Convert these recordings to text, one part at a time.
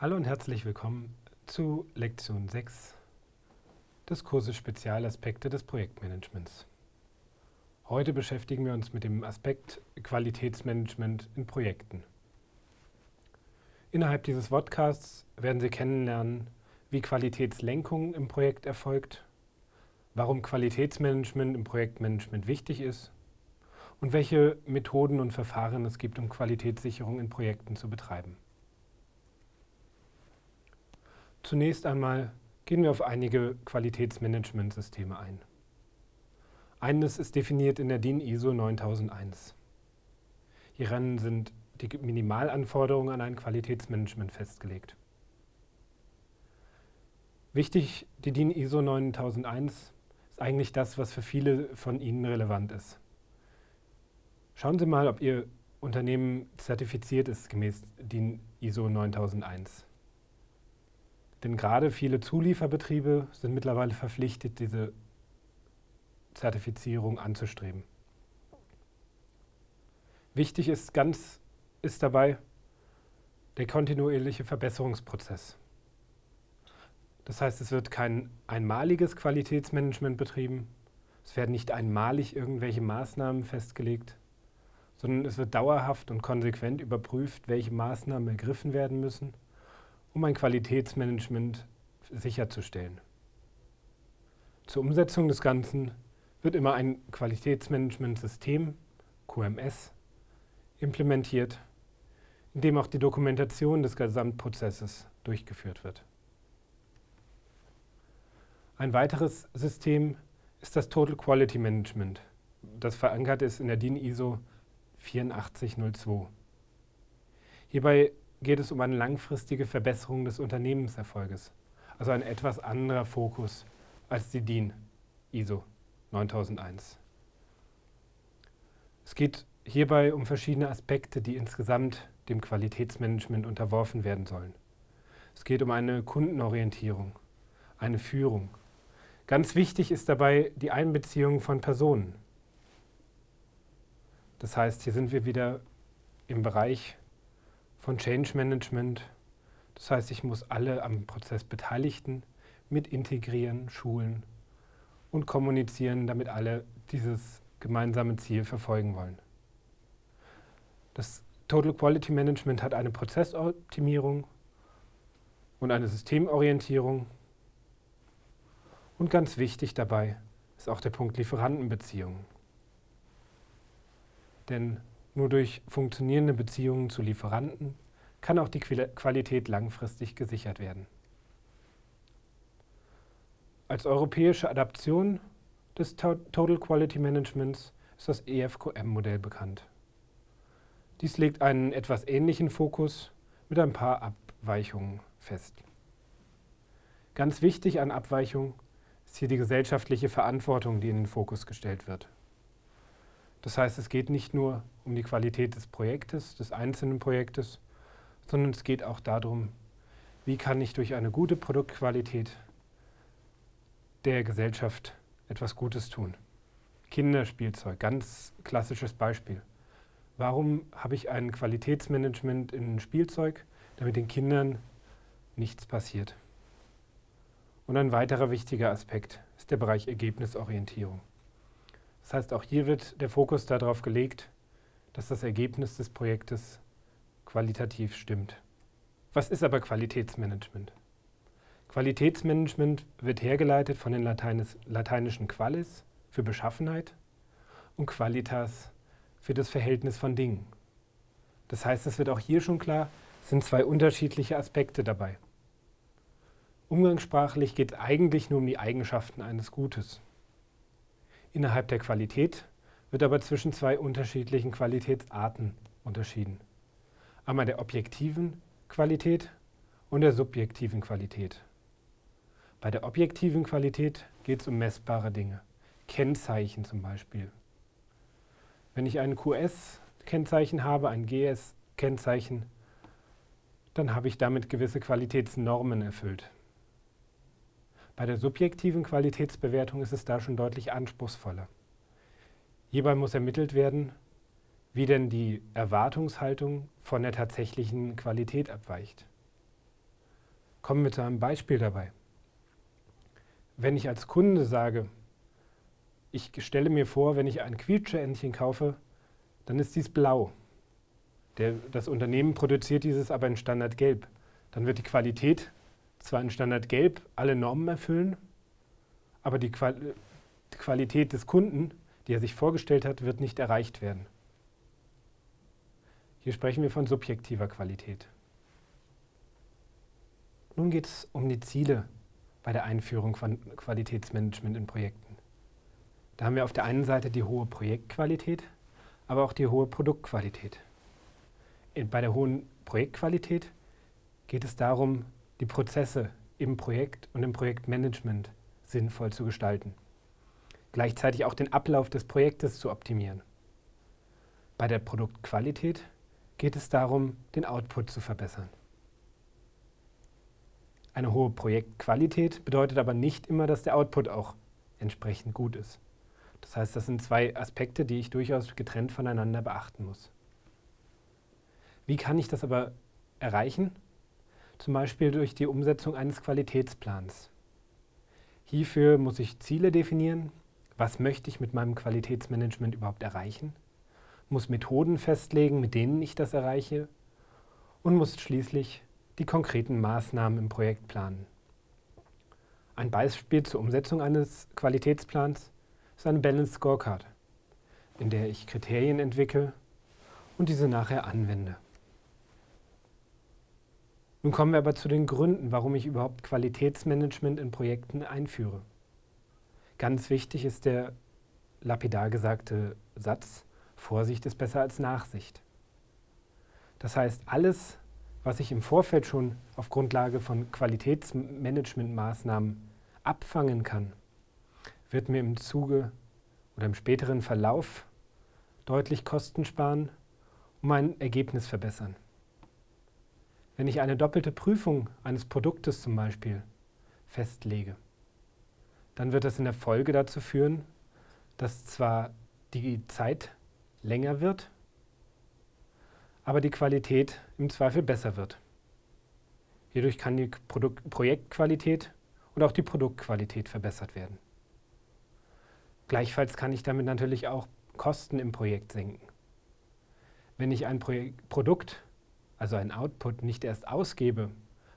Hallo und herzlich willkommen zu Lektion 6 des Kurses Spezialaspekte des Projektmanagements. Heute beschäftigen wir uns mit dem Aspekt Qualitätsmanagement in Projekten. Innerhalb dieses Podcasts werden Sie kennenlernen, wie Qualitätslenkung im Projekt erfolgt, warum Qualitätsmanagement im Projektmanagement wichtig ist und welche Methoden und Verfahren es gibt, um Qualitätssicherung in Projekten zu betreiben. Zunächst einmal gehen wir auf einige Qualitätsmanagementsysteme ein. Eines ist definiert in der DIN ISO 9001. Hieran sind die Minimalanforderungen an ein Qualitätsmanagement festgelegt. Wichtig, die DIN ISO 9001 ist eigentlich das, was für viele von Ihnen relevant ist. Schauen Sie mal, ob Ihr Unternehmen zertifiziert ist gemäß DIN ISO 9001. Denn gerade viele Zulieferbetriebe sind mittlerweile verpflichtet, diese Zertifizierung anzustreben. Wichtig ist ganz ist dabei der kontinuierliche Verbesserungsprozess. Das heißt, es wird kein einmaliges Qualitätsmanagement betrieben, es werden nicht einmalig irgendwelche Maßnahmen festgelegt, sondern es wird dauerhaft und konsequent überprüft, welche Maßnahmen ergriffen werden müssen um ein Qualitätsmanagement sicherzustellen. Zur Umsetzung des Ganzen wird immer ein Qualitätsmanagementsystem, QMS, implementiert, in dem auch die Dokumentation des Gesamtprozesses durchgeführt wird. Ein weiteres System ist das Total Quality Management, das verankert ist in der DIN ISO 8402. Hierbei geht es um eine langfristige Verbesserung des Unternehmenserfolges, also ein etwas anderer Fokus als die DIN ISO 9001. Es geht hierbei um verschiedene Aspekte, die insgesamt dem Qualitätsmanagement unterworfen werden sollen. Es geht um eine Kundenorientierung, eine Führung. Ganz wichtig ist dabei die Einbeziehung von Personen. Das heißt, hier sind wir wieder im Bereich von Change Management. Das heißt, ich muss alle am Prozess Beteiligten mit integrieren, schulen und kommunizieren, damit alle dieses gemeinsame Ziel verfolgen wollen. Das Total Quality Management hat eine Prozessoptimierung und eine Systemorientierung. Und ganz wichtig dabei ist auch der Punkt Lieferantenbeziehungen. Denn nur durch funktionierende Beziehungen zu Lieferanten kann auch die Qualität langfristig gesichert werden. Als europäische Adaption des Total Quality Managements ist das EFQM-Modell bekannt. Dies legt einen etwas ähnlichen Fokus mit ein paar Abweichungen fest. Ganz wichtig an Abweichungen ist hier die gesellschaftliche Verantwortung, die in den Fokus gestellt wird. Das heißt, es geht nicht nur um die Qualität des Projektes, des einzelnen Projektes, sondern es geht auch darum, wie kann ich durch eine gute Produktqualität der Gesellschaft etwas Gutes tun. Kinderspielzeug, ganz klassisches Beispiel. Warum habe ich ein Qualitätsmanagement in Spielzeug, damit den Kindern nichts passiert? Und ein weiterer wichtiger Aspekt ist der Bereich Ergebnisorientierung. Das heißt, auch hier wird der Fokus darauf gelegt, dass das Ergebnis des Projektes qualitativ stimmt. Was ist aber Qualitätsmanagement? Qualitätsmanagement wird hergeleitet von den Lateines, lateinischen qualis für Beschaffenheit und qualitas für das Verhältnis von Dingen. Das heißt, es wird auch hier schon klar, es sind zwei unterschiedliche Aspekte dabei. Umgangssprachlich geht es eigentlich nur um die Eigenschaften eines Gutes. Innerhalb der Qualität wird aber zwischen zwei unterschiedlichen Qualitätsarten unterschieden. Einmal der objektiven Qualität und der subjektiven Qualität. Bei der objektiven Qualität geht es um messbare Dinge, Kennzeichen zum Beispiel. Wenn ich ein QS-Kennzeichen habe, ein GS-Kennzeichen, dann habe ich damit gewisse Qualitätsnormen erfüllt. Bei der subjektiven Qualitätsbewertung ist es da schon deutlich anspruchsvoller. Hierbei muss ermittelt werden, wie denn die Erwartungshaltung von der tatsächlichen Qualität abweicht. Kommen wir zu einem Beispiel dabei. Wenn ich als Kunde sage, ich stelle mir vor, wenn ich ein Quietscheentchen kaufe, dann ist dies blau. Der, das Unternehmen produziert dieses aber in Standard Gelb. Dann wird die Qualität zwar in Standard Gelb alle Normen erfüllen, aber die, Qual die Qualität des Kunden, die er sich vorgestellt hat, wird nicht erreicht werden. Hier sprechen wir von subjektiver Qualität. Nun geht es um die Ziele bei der Einführung von Qualitätsmanagement in Projekten. Da haben wir auf der einen Seite die hohe Projektqualität, aber auch die hohe Produktqualität. Bei der hohen Projektqualität geht es darum, die Prozesse im Projekt und im Projektmanagement sinnvoll zu gestalten. Gleichzeitig auch den Ablauf des Projektes zu optimieren. Bei der Produktqualität geht es darum, den Output zu verbessern. Eine hohe Projektqualität bedeutet aber nicht immer, dass der Output auch entsprechend gut ist. Das heißt, das sind zwei Aspekte, die ich durchaus getrennt voneinander beachten muss. Wie kann ich das aber erreichen? Zum Beispiel durch die Umsetzung eines Qualitätsplans. Hierfür muss ich Ziele definieren. Was möchte ich mit meinem Qualitätsmanagement überhaupt erreichen? Muss Methoden festlegen, mit denen ich das erreiche. Und muss schließlich die konkreten Maßnahmen im Projekt planen. Ein Beispiel zur Umsetzung eines Qualitätsplans ist eine Balance Scorecard, in der ich Kriterien entwickle und diese nachher anwende. Nun kommen wir aber zu den Gründen, warum ich überhaupt Qualitätsmanagement in Projekten einführe. Ganz wichtig ist der lapidar gesagte Satz, Vorsicht ist besser als Nachsicht. Das heißt, alles, was ich im Vorfeld schon auf Grundlage von Qualitätsmanagementmaßnahmen abfangen kann, wird mir im Zuge oder im späteren Verlauf deutlich Kosten sparen und mein Ergebnis verbessern. Wenn ich eine doppelte Prüfung eines Produktes zum Beispiel festlege, dann wird das in der Folge dazu führen, dass zwar die Zeit länger wird, aber die Qualität im Zweifel besser wird. Hierdurch kann die Produkt Projektqualität und auch die Produktqualität verbessert werden. Gleichfalls kann ich damit natürlich auch Kosten im Projekt senken. Wenn ich ein Projekt, Produkt, also ein Output, nicht erst ausgebe,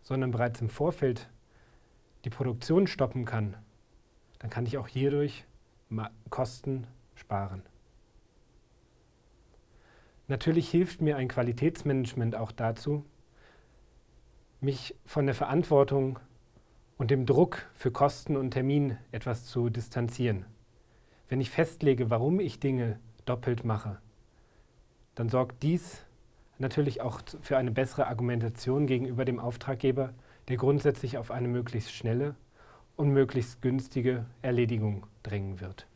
sondern bereits im Vorfeld die Produktion stoppen kann, dann kann ich auch hierdurch Kosten sparen. Natürlich hilft mir ein Qualitätsmanagement auch dazu, mich von der Verantwortung und dem Druck für Kosten und Termin etwas zu distanzieren. Wenn ich festlege, warum ich Dinge doppelt mache, dann sorgt dies natürlich auch für eine bessere Argumentation gegenüber dem Auftraggeber, der grundsätzlich auf eine möglichst schnelle und möglichst günstige Erledigung drängen wird.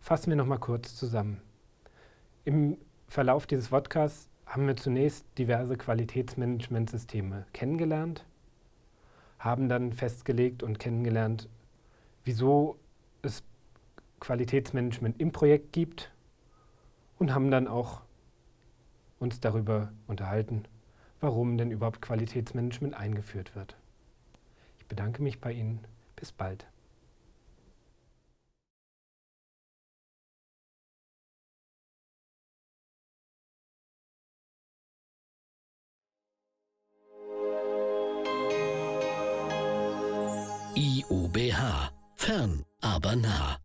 Fassen wir nochmal kurz zusammen. Im Verlauf dieses Podcasts haben wir zunächst diverse Qualitätsmanagementsysteme kennengelernt, haben dann festgelegt und kennengelernt, wieso es Qualitätsmanagement im Projekt gibt und haben dann auch uns darüber unterhalten, warum denn überhaupt Qualitätsmanagement eingeführt wird. Ich bedanke mich bei Ihnen. Bis bald. IUBH. Fern, aber nah.